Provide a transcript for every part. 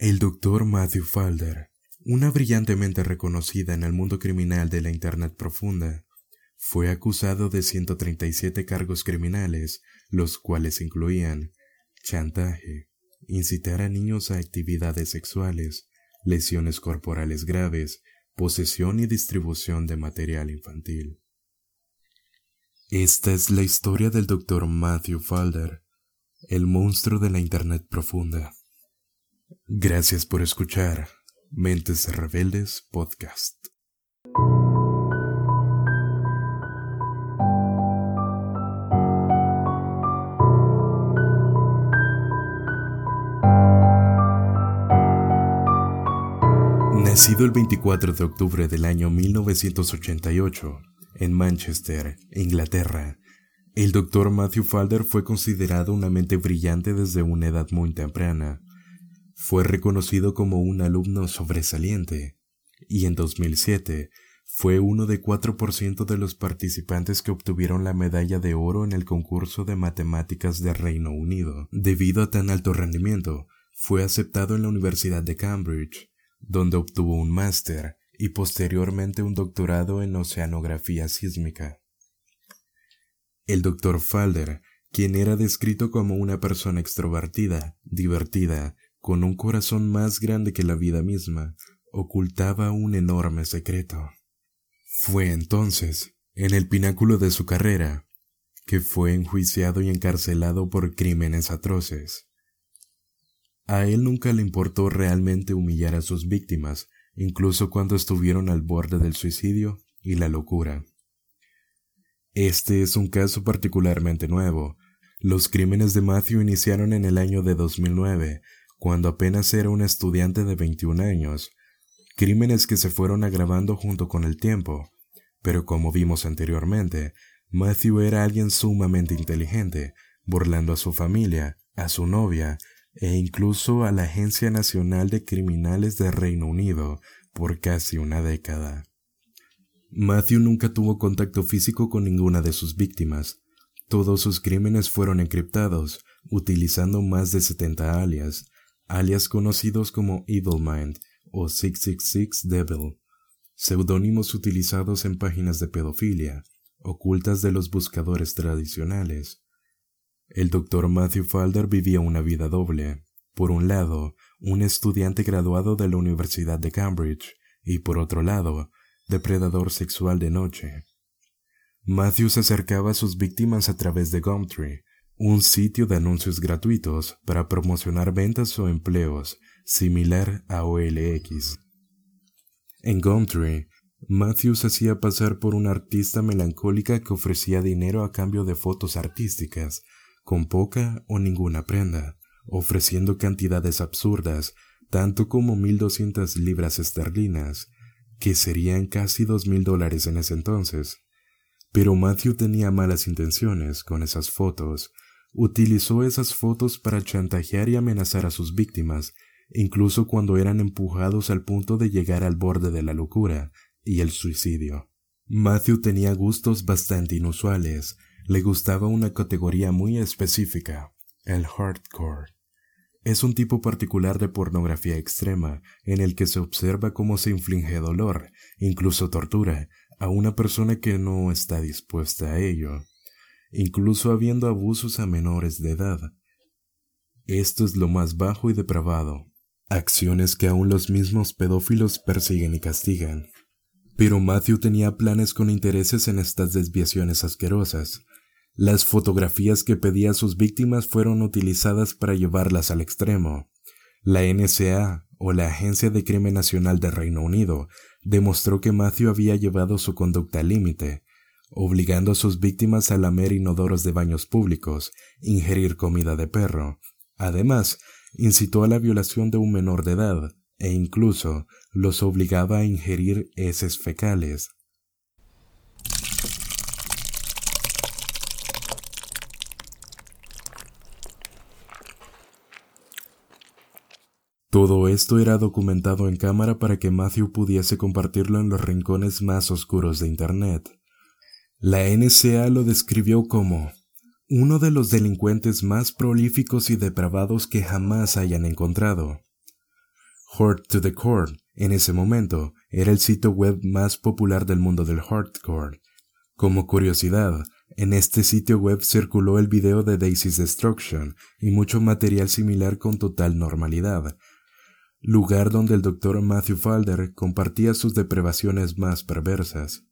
El doctor Matthew Falder, una brillantemente reconocida en el mundo criminal de la Internet profunda, fue acusado de 137 cargos criminales, los cuales incluían chantaje, incitar a niños a actividades sexuales, lesiones corporales graves, posesión y distribución de material infantil. Esta es la historia del doctor Matthew Falder, el monstruo de la Internet profunda. Gracias por escuchar Mentes Rebeldes Podcast. Nacido el 24 de octubre del año 1988 en Manchester, Inglaterra, el Dr. Matthew Falder fue considerado una mente brillante desde una edad muy temprana fue reconocido como un alumno sobresaliente y en 2007 fue uno de 4% de los participantes que obtuvieron la medalla de oro en el concurso de matemáticas de Reino Unido. Debido a tan alto rendimiento, fue aceptado en la Universidad de Cambridge, donde obtuvo un máster y posteriormente un doctorado en oceanografía sísmica. El doctor Falder, quien era descrito como una persona extrovertida, divertida, con un corazón más grande que la vida misma, ocultaba un enorme secreto. Fue entonces, en el pináculo de su carrera, que fue enjuiciado y encarcelado por crímenes atroces. A él nunca le importó realmente humillar a sus víctimas, incluso cuando estuvieron al borde del suicidio y la locura. Este es un caso particularmente nuevo. Los crímenes de Matthew iniciaron en el año de 2009, cuando apenas era un estudiante de 21 años, crímenes que se fueron agravando junto con el tiempo, pero como vimos anteriormente, Matthew era alguien sumamente inteligente, burlando a su familia, a su novia e incluso a la Agencia Nacional de Criminales de Reino Unido por casi una década. Matthew nunca tuvo contacto físico con ninguna de sus víctimas. Todos sus crímenes fueron encriptados, utilizando más de 70 alias, alias conocidos como Evil Mind o 666 Devil, seudónimos utilizados en páginas de pedofilia, ocultas de los buscadores tradicionales. El doctor Matthew Falder vivía una vida doble. Por un lado, un estudiante graduado de la Universidad de Cambridge, y por otro lado, depredador sexual de noche. Matthew se acercaba a sus víctimas a través de Gumtree, un sitio de anuncios gratuitos para promocionar ventas o empleos, similar a OLX. En Gumtree, Matthews hacía pasar por una artista melancólica que ofrecía dinero a cambio de fotos artísticas, con poca o ninguna prenda, ofreciendo cantidades absurdas, tanto como 1.200 libras esterlinas, que serían casi dos mil dólares en ese entonces. Pero Matthew tenía malas intenciones con esas fotos, Utilizó esas fotos para chantajear y amenazar a sus víctimas, incluso cuando eran empujados al punto de llegar al borde de la locura y el suicidio. Matthew tenía gustos bastante inusuales. Le gustaba una categoría muy específica, el hardcore. Es un tipo particular de pornografía extrema en el que se observa cómo se inflige dolor, incluso tortura, a una persona que no está dispuesta a ello incluso habiendo abusos a menores de edad. Esto es lo más bajo y depravado, acciones que aún los mismos pedófilos persiguen y castigan. Pero Matthew tenía planes con intereses en estas desviaciones asquerosas. Las fotografías que pedía a sus víctimas fueron utilizadas para llevarlas al extremo. La NSA, o la Agencia de Crimen Nacional de Reino Unido, demostró que Matthew había llevado su conducta al límite, obligando a sus víctimas a lamer inodoros de baños públicos, ingerir comida de perro. Además, incitó a la violación de un menor de edad e incluso los obligaba a ingerir heces fecales. Todo esto era documentado en cámara para que Matthew pudiese compartirlo en los rincones más oscuros de Internet. La NCA lo describió como uno de los delincuentes más prolíficos y depravados que jamás hayan encontrado. Horde to the Core, en ese momento, era el sitio web más popular del mundo del hardcore. Como curiosidad, en este sitio web circuló el video de Daisy's Destruction y mucho material similar con total normalidad, lugar donde el doctor Matthew Falder compartía sus deprivaciones más perversas.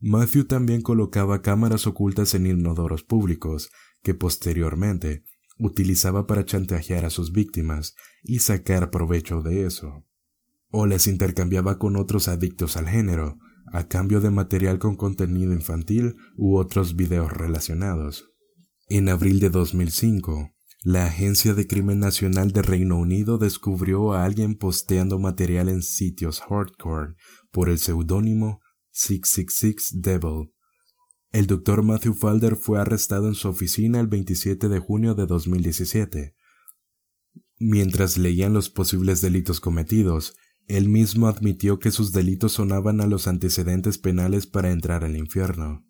Matthew también colocaba cámaras ocultas en inodoros públicos, que posteriormente utilizaba para chantajear a sus víctimas y sacar provecho de eso. O les intercambiaba con otros adictos al género, a cambio de material con contenido infantil u otros videos relacionados. En abril de 2005, la Agencia de Crimen Nacional de Reino Unido descubrió a alguien posteando material en sitios hardcore por el seudónimo 666 Devil. El doctor Matthew Falder fue arrestado en su oficina el 27 de junio de 2017. Mientras leían los posibles delitos cometidos, él mismo admitió que sus delitos sonaban a los antecedentes penales para entrar al infierno.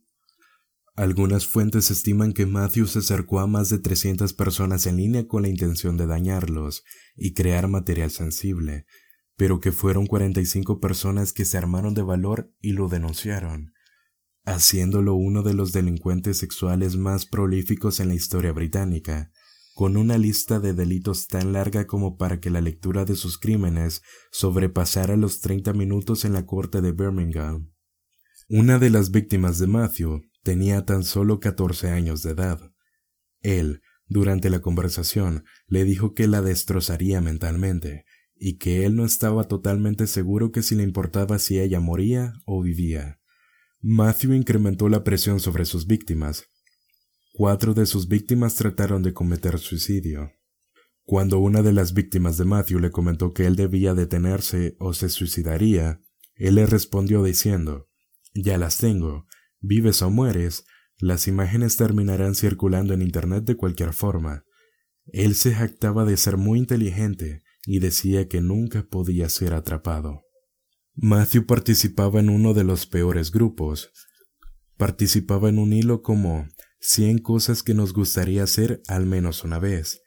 Algunas fuentes estiman que Matthew se acercó a más de 300 personas en línea con la intención de dañarlos y crear material sensible, pero que fueron 45 personas que se armaron de valor y lo denunciaron, haciéndolo uno de los delincuentes sexuales más prolíficos en la historia británica, con una lista de delitos tan larga como para que la lectura de sus crímenes sobrepasara los 30 minutos en la corte de Birmingham. Una de las víctimas de Matthew Tenía tan solo 14 años de edad. Él, durante la conversación, le dijo que la destrozaría mentalmente, y que él no estaba totalmente seguro que si le importaba si ella moría o vivía. Matthew incrementó la presión sobre sus víctimas. Cuatro de sus víctimas trataron de cometer suicidio. Cuando una de las víctimas de Matthew le comentó que él debía detenerse o se suicidaría, él le respondió diciendo, Ya las tengo, vives o mueres, las imágenes terminarán circulando en Internet de cualquier forma. Él se jactaba de ser muy inteligente y decía que nunca podía ser atrapado. Matthew participaba en uno de los peores grupos. Participaba en un hilo como 100 cosas que nos gustaría hacer al menos una vez.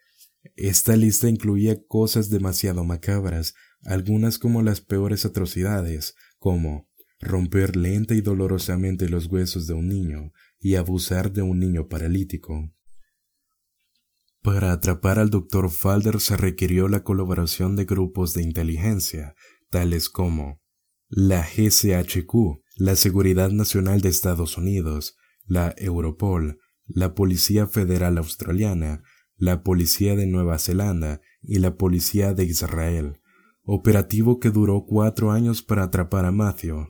Esta lista incluía cosas demasiado macabras, algunas como las peores atrocidades, como romper lenta y dolorosamente los huesos de un niño y abusar de un niño paralítico. Para atrapar al Dr. Falder se requirió la colaboración de grupos de inteligencia, tales como la GCHQ, la Seguridad Nacional de Estados Unidos, la Europol, la Policía Federal Australiana, la Policía de Nueva Zelanda y la Policía de Israel, operativo que duró cuatro años para atrapar a Matthew,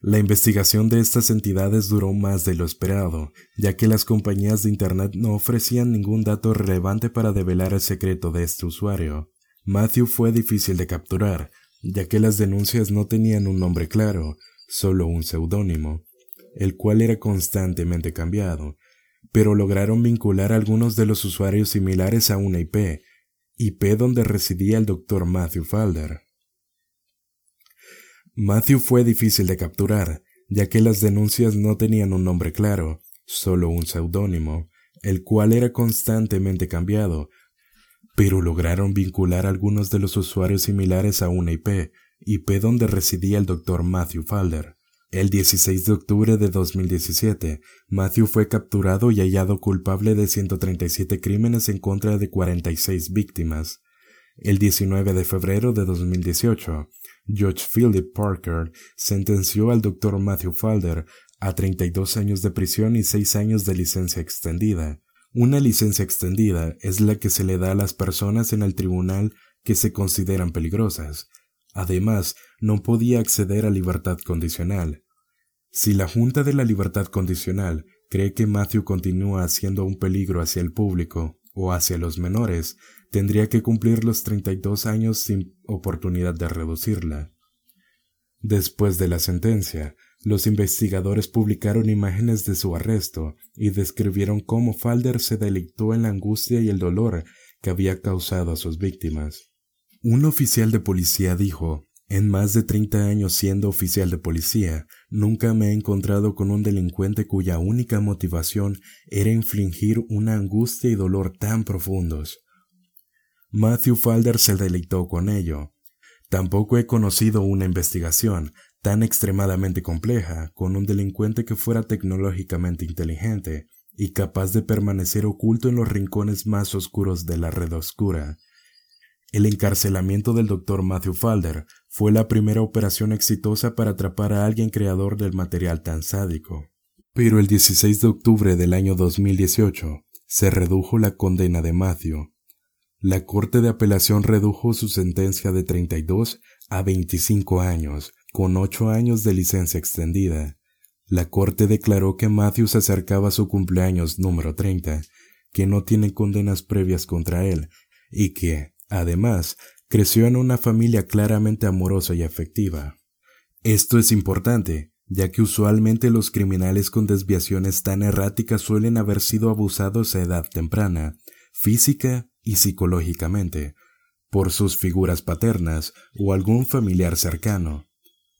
la investigación de estas entidades duró más de lo esperado, ya que las compañías de Internet no ofrecían ningún dato relevante para develar el secreto de este usuario. Matthew fue difícil de capturar, ya que las denuncias no tenían un nombre claro, solo un seudónimo, el cual era constantemente cambiado, pero lograron vincular a algunos de los usuarios similares a una IP, IP donde residía el Dr. Matthew Falder. Matthew fue difícil de capturar, ya que las denuncias no tenían un nombre claro, solo un seudónimo, el cual era constantemente cambiado, pero lograron vincular a algunos de los usuarios similares a una IP, IP donde residía el Dr. Matthew Falder. El 16 de octubre de 2017, Matthew fue capturado y hallado culpable de 137 crímenes en contra de 46 víctimas. El 19 de febrero de 2018, George Philip Parker sentenció al Dr. Matthew Falder a 32 años de prisión y 6 años de licencia extendida. Una licencia extendida es la que se le da a las personas en el tribunal que se consideran peligrosas. Además, no podía acceder a libertad condicional. Si la Junta de la Libertad Condicional cree que Matthew continúa siendo un peligro hacia el público o hacia los menores, tendría que cumplir los 32 años sin oportunidad de reducirla. Después de la sentencia, los investigadores publicaron imágenes de su arresto y describieron cómo Falder se delictó en la angustia y el dolor que había causado a sus víctimas. Un oficial de policía dijo, en más de 30 años siendo oficial de policía, nunca me he encontrado con un delincuente cuya única motivación era infligir una angustia y dolor tan profundos. Matthew Falder se deleitó con ello. Tampoco he conocido una investigación tan extremadamente compleja con un delincuente que fuera tecnológicamente inteligente y capaz de permanecer oculto en los rincones más oscuros de la red oscura. El encarcelamiento del Dr. Matthew Falder fue la primera operación exitosa para atrapar a alguien creador del material tan sádico. Pero el 16 de octubre del año 2018 se redujo la condena de Matthew. La Corte de Apelación redujo su sentencia de 32 a 25 años, con 8 años de licencia extendida. La Corte declaró que Matthew se acercaba a su cumpleaños número 30, que no tiene condenas previas contra él y que, Además, creció en una familia claramente amorosa y afectiva. Esto es importante, ya que usualmente los criminales con desviaciones tan erráticas suelen haber sido abusados a edad temprana, física y psicológicamente, por sus figuras paternas o algún familiar cercano.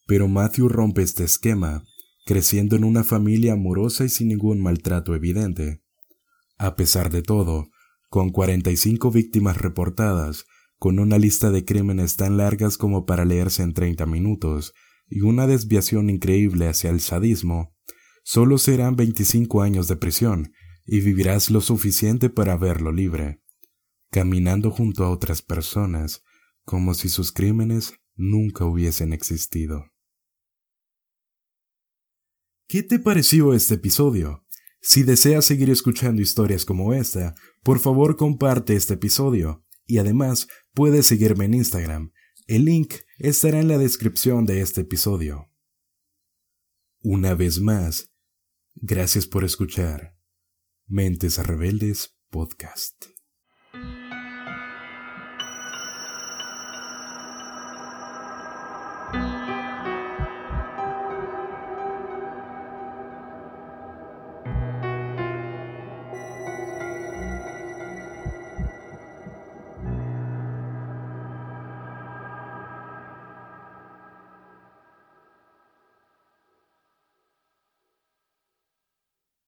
Pero Matthew rompe este esquema, creciendo en una familia amorosa y sin ningún maltrato evidente. A pesar de todo, con 45 víctimas reportadas, con una lista de crímenes tan largas como para leerse en 30 minutos, y una desviación increíble hacia el sadismo, solo serán 25 años de prisión y vivirás lo suficiente para verlo libre, caminando junto a otras personas, como si sus crímenes nunca hubiesen existido. ¿Qué te pareció este episodio? Si deseas seguir escuchando historias como esta, por favor comparte este episodio y además puedes seguirme en Instagram. El link estará en la descripción de este episodio. Una vez más, gracias por escuchar Mentes Rebeldes Podcast.